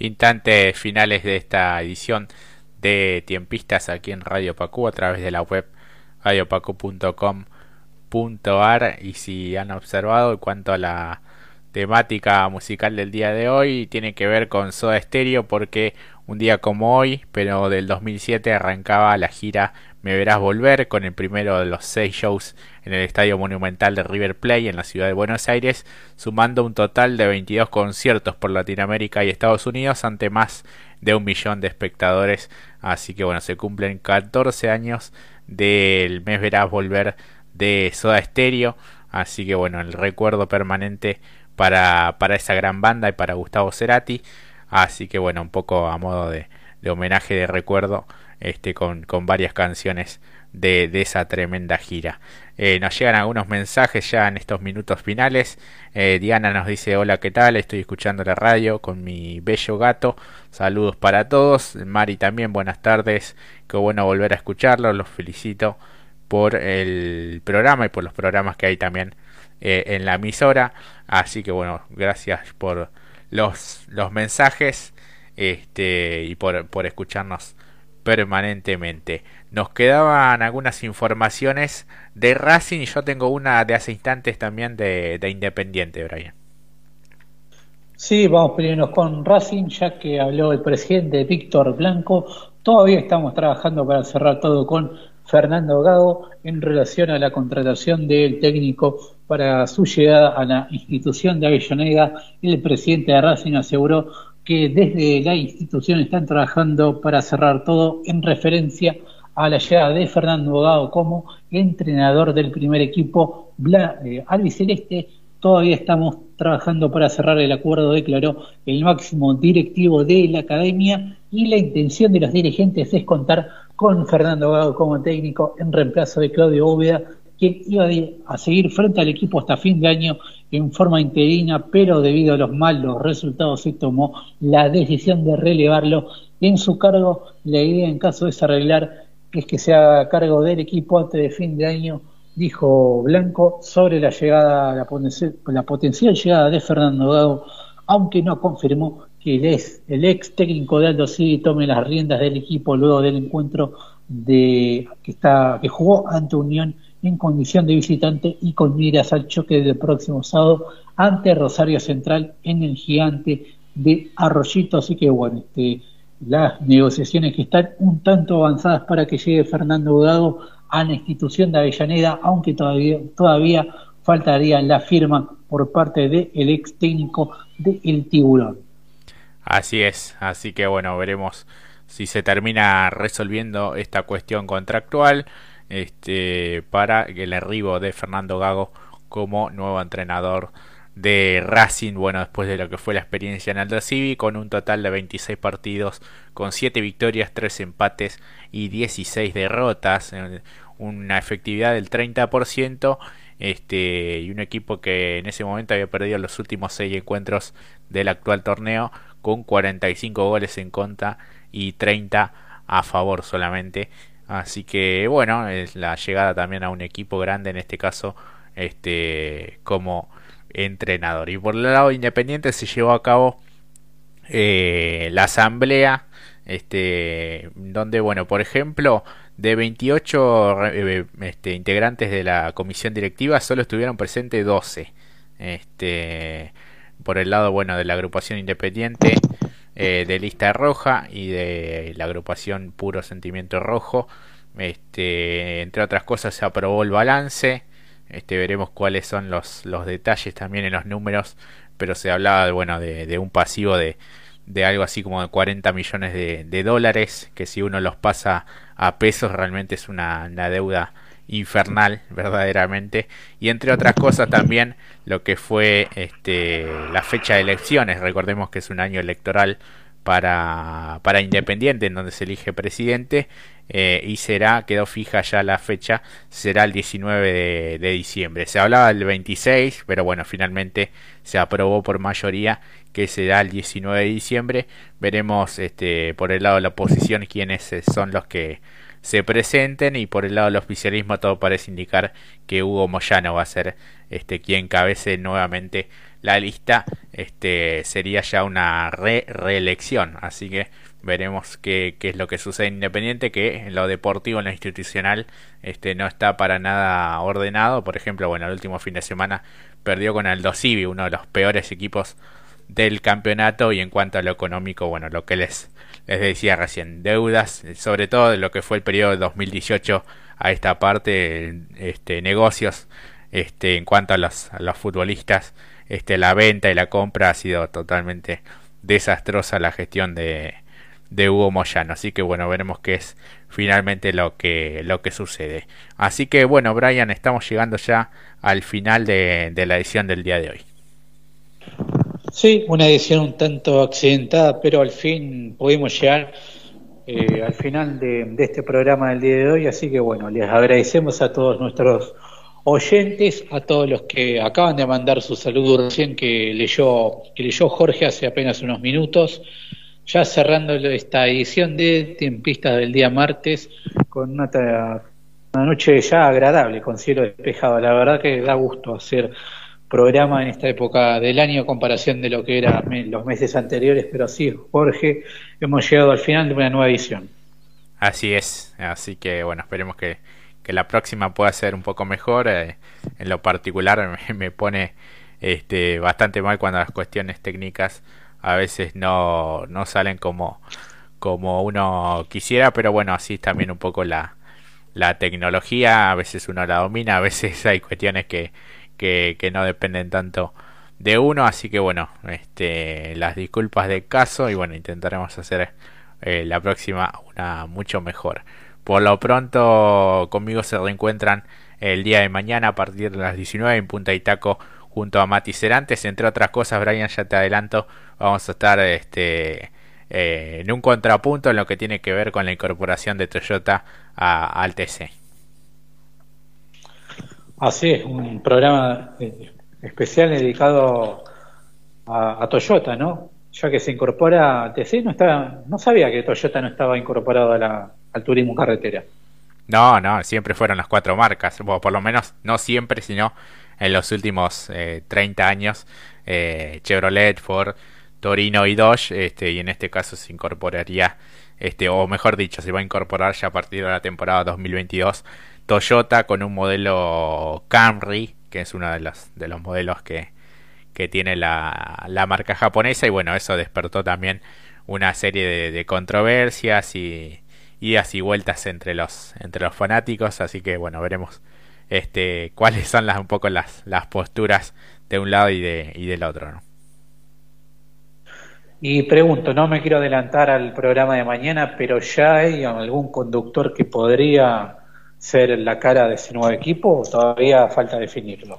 instantes finales de esta edición de Tiempistas aquí en Radio Pacu a través de la web radiopacu.com.ar y si han observado en cuanto a la temática musical del día de hoy tiene que ver con Soda Stereo porque un día como hoy, pero del 2007 arrancaba la gira Me Verás Volver con el primero de los seis shows en el Estadio Monumental de River Plate en la ciudad de Buenos Aires, sumando un total de 22 conciertos por Latinoamérica y Estados Unidos ante más de un millón de espectadores. Así que bueno, se cumplen 14 años del Mes Verás Volver de Soda Stereo. Así que bueno, el recuerdo permanente para, para esa gran banda y para Gustavo Cerati. Así que bueno, un poco a modo de, homenaje de recuerdo este, con, varias canciones de, de, esa tremenda gira. Eh, nos llegan algunos mensajes ya en estos minutos finales. Eh, Diana nos dice hola, ¿qué tal? Estoy escuchando la radio con mi bello gato. Saludos para todos. Mari también, buenas tardes. Qué bueno volver a escucharlo. Los felicito por el programa y por los programas que hay también eh, en la emisora. Así que bueno, gracias por los, los mensajes este, y por, por escucharnos permanentemente. Nos quedaban algunas informaciones de Racing y yo tengo una de hace instantes también de, de Independiente, Brian. Sí, vamos primero con Racing, ya que habló el presidente Víctor Blanco. Todavía estamos trabajando para cerrar todo con Fernando Gago en relación a la contratación del técnico para su llegada a la institución de Avellaneda. El presidente de Racing aseguró que desde la institución están trabajando para cerrar todo en referencia a la llegada de Fernando Bogado como entrenador del primer equipo eh, albiceleste. Todavía estamos trabajando para cerrar el acuerdo, declaró el máximo directivo de la academia y la intención de los dirigentes es contar con Fernando Bogado como técnico en reemplazo de Claudio Úbeda, quien iba a seguir frente al equipo hasta fin de año en forma interina, pero debido a los malos resultados se tomó la decisión de relevarlo en su cargo. La idea en caso de desarreglar es que se haga cargo del equipo antes de fin de año, dijo Blanco, sobre la llegada, la, potencial, llegada de Fernando Gago, aunque no confirmó que el ex, el ex técnico de Aldo Civi tome las riendas del equipo luego del encuentro de que está que jugó ante Unión en condición de visitante y con miras al choque del próximo sábado ante Rosario Central en el gigante de Arroyito. Así que bueno, este, las negociaciones que están un tanto avanzadas para que llegue Fernando Udado a la institución de Avellaneda, aunque todavía, todavía faltaría la firma por parte del ex técnico de El Tiburón. Así es, así que bueno, veremos si se termina resolviendo esta cuestión contractual este, para el arribo de Fernando Gago como nuevo entrenador de Racing, bueno, después de lo que fue la experiencia en Aldo Civi, con un total de 26 partidos, con 7 victorias, 3 empates y 16 derrotas, una efectividad del 30%, este, y un equipo que en ese momento había perdido los últimos 6 encuentros del actual torneo, con 45 goles en contra y 30 a favor solamente. Así que bueno, es la llegada también a un equipo grande en este caso este como entrenador. Y por el lado independiente se llevó a cabo eh, la asamblea este donde bueno, por ejemplo, de 28 eh, este, integrantes de la comisión directiva solo estuvieron presentes 12. Este por el lado bueno de la agrupación independiente eh, de lista roja y de la agrupación Puro Sentimiento Rojo. Este, entre otras cosas se aprobó el balance. Este, veremos cuáles son los, los detalles también en los números, pero se hablaba bueno, de, un pasivo de, algo así como de 40 millones de, dólares, que si uno los pasa a pesos realmente es una deuda infernal verdaderamente. Y entre otras cosas también lo que fue este la fecha de elecciones. Recordemos que es un año electoral para para Independiente en donde se elige presidente eh, y será quedó fija ya la fecha será el 19 de, de diciembre. Se hablaba del 26 pero bueno finalmente se aprobó por mayoría que será el 19 de diciembre. Veremos este por el lado de la oposición quiénes son los que se presenten y por el lado del oficialismo todo parece indicar que Hugo Moyano va a ser este quien cabece nuevamente la lista, este, sería ya una re reelección. Así que veremos qué, qué, es lo que sucede en Independiente, que en lo deportivo, en lo institucional, este, no está para nada ordenado. Por ejemplo, bueno, el último fin de semana perdió con el Dosivi, uno de los peores equipos del campeonato y en cuanto a lo económico, bueno, lo que les, les decía recién, deudas, sobre todo de lo que fue el periodo de 2018 a esta parte, este, negocios, este, en cuanto a los, a los futbolistas, este, la venta y la compra ha sido totalmente desastrosa la gestión de, de Hugo Moyano. Así que bueno, veremos qué es finalmente lo que, lo que sucede. Así que bueno, Brian, estamos llegando ya al final de, de la edición del día de hoy. Sí, una edición un tanto accidentada, pero al fin pudimos llegar eh, al final de, de, este programa del día de hoy, así que bueno, les agradecemos a todos nuestros oyentes, a todos los que acaban de mandar su saludo recién que leyó, que leyó Jorge hace apenas unos minutos, ya cerrando esta edición de Tiempistas del día martes con una noche ya agradable, con cielo despejado, la verdad que da gusto hacer programa en esta época del año, comparación de lo que eran los meses anteriores, pero sí, Jorge, hemos llegado al final de una nueva edición. Así es, así que bueno, esperemos que, que la próxima pueda ser un poco mejor. Eh, en lo particular me, me, pone este, bastante mal cuando las cuestiones técnicas a veces no, no salen como, como uno quisiera, pero bueno, así también un poco la, la tecnología, a veces uno la domina, a veces hay cuestiones que que, no dependen tanto de uno. Así que bueno, este, las disculpas de caso y bueno, intentaremos hacer eh, la próxima una mucho mejor. Por lo pronto conmigo se reencuentran el día de mañana a partir de las 19 en Punta Itaco junto a Mati Cerantes. Entre otras cosas, Brian, ya te adelanto, vamos a estar este, eh, en un contrapunto en lo que tiene que ver con la incorporación de Toyota a, al TC. Así es, un programa eh, especial dedicado a, a, Toyota, ¿no? Ya que se incorpora TC, no, estaba, no sabía que Toyota no estaba incorporado a la, al turismo carretera. No, no, siempre fueron las cuatro marcas, bueno, por lo menos no siempre, sino en los últimos eh, 30 años, eh, Chevrolet, Ford, Torino y Dodge, este, y en este caso se incorporaría, este, o mejor dicho, se va a incorporar ya a partir de la temporada 2022 Toyota con un modelo Camry, que es uno de los, de los modelos que, que tiene la, la, marca japonesa. Y bueno, eso despertó también una serie de, controversias y idas y vueltas entre los, entre los fanáticos. Así que bueno, veremos este, cuáles son las, un poco las, las posturas de un lado y, de, y del otro. ¿no? Y pregunto, no me quiero adelantar al programa de mañana, pero ya hay algún conductor que podría ser la cara de ese nuevo equipo todavía falta definirlo?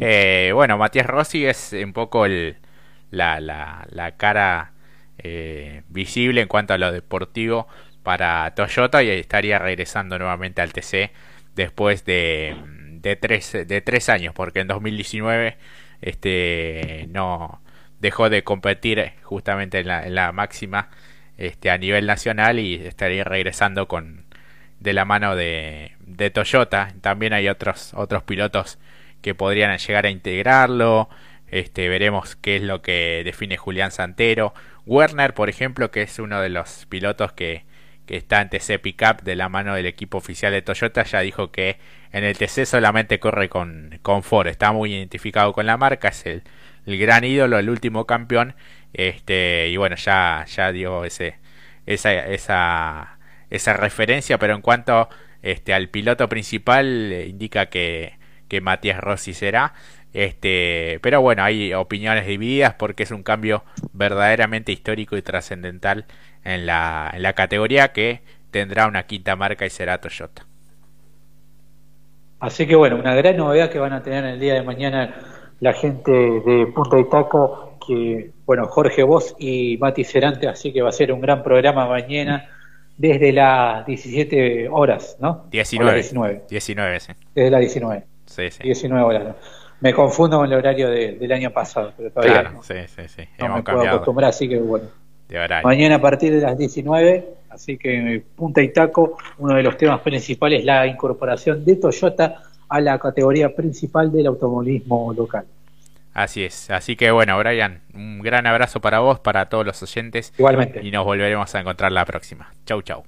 Eh, bueno, Matías Rossi es un poco el, la, la, la cara eh, visible en cuanto a lo deportivo para Toyota y estaría regresando nuevamente al TC después de, de, tres, de tres años, porque en 2019 este, no dejó de competir justamente en la, en la máxima este, a nivel nacional y estaría regresando con, de la mano de, de Toyota. También hay otros, otros pilotos que podrían llegar a integrarlo. Este, veremos qué es lo que define Julián Santero. Werner, por ejemplo, que es uno de los pilotos que, que está en TC Pickup de la mano del equipo oficial de Toyota, ya dijo que en el TC solamente corre con, con Ford. Está muy identificado con la marca, es el, el gran ídolo, el último campeón. Este, y bueno, ya, ya dio ese, esa, esa esa referencia, pero en cuanto este, al piloto principal eh, indica que, que Matías Rossi será. Este, pero bueno, hay opiniones divididas porque es un cambio verdaderamente histórico y trascendental en la, en la categoría que tendrá una quinta marca y será Toyota. Así que bueno, una gran novedad que van a tener el día de mañana la gente de Punta Itaco, que bueno, Jorge Vos y Mati Cerante, así que va a ser un gran programa mañana desde las 17 horas, ¿no? 19. 19. 19, sí. Desde las 19. Sí, sí. 19 horas. ¿no? Me confundo con el horario de, del año pasado, pero todavía claro, no, sí, sí, sí. no Hemos me cambiado. puedo acostumbrar, así que bueno. Mañana a partir de las 19, así que punta y taco, uno de los temas principales es la incorporación de Toyota a la categoría principal del automovilismo local. Así es. Así que bueno, Brian, un gran abrazo para vos, para todos los oyentes. Igualmente. Y nos volveremos a encontrar la próxima. Chau, chau.